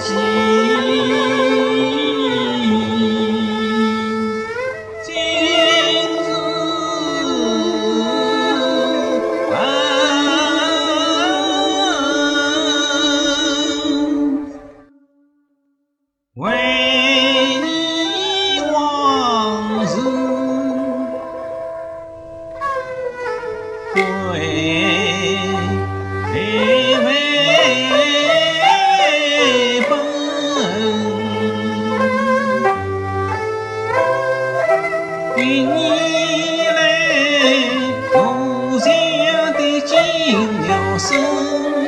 情今世为你往事对几年来，我家的进了身。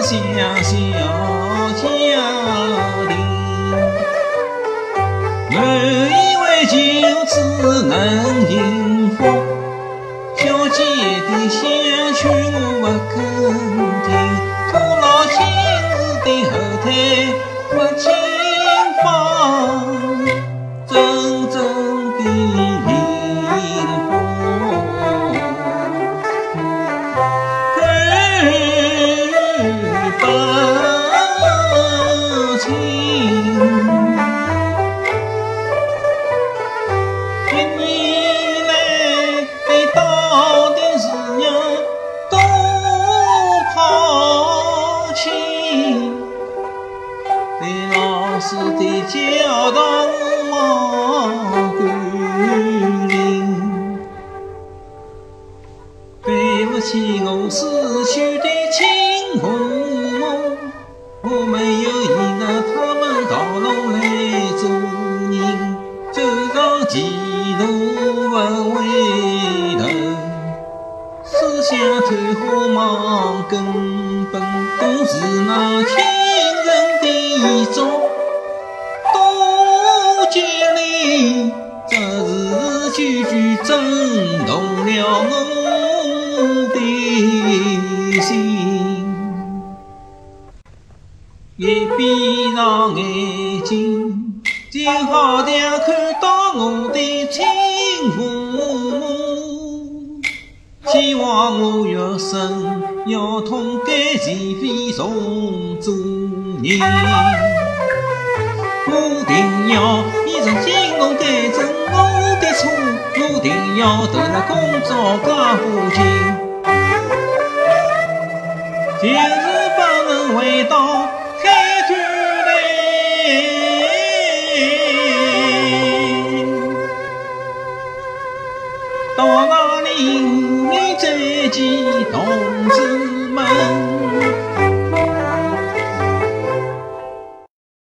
想小家庭，我以为就此能幸起，我死去的亲父母，我没有依着他们道路来做人，走上歧路不回头，思想退化忙，根本都是那亲人的心，一闭上眼睛，就好像看到我的亲父母。希望我余生要痛改前非，重做人。我定要一生尽力改正我的错，我定要投入工作加苦劲， 就是不能回到开端来。到那里再见同志们？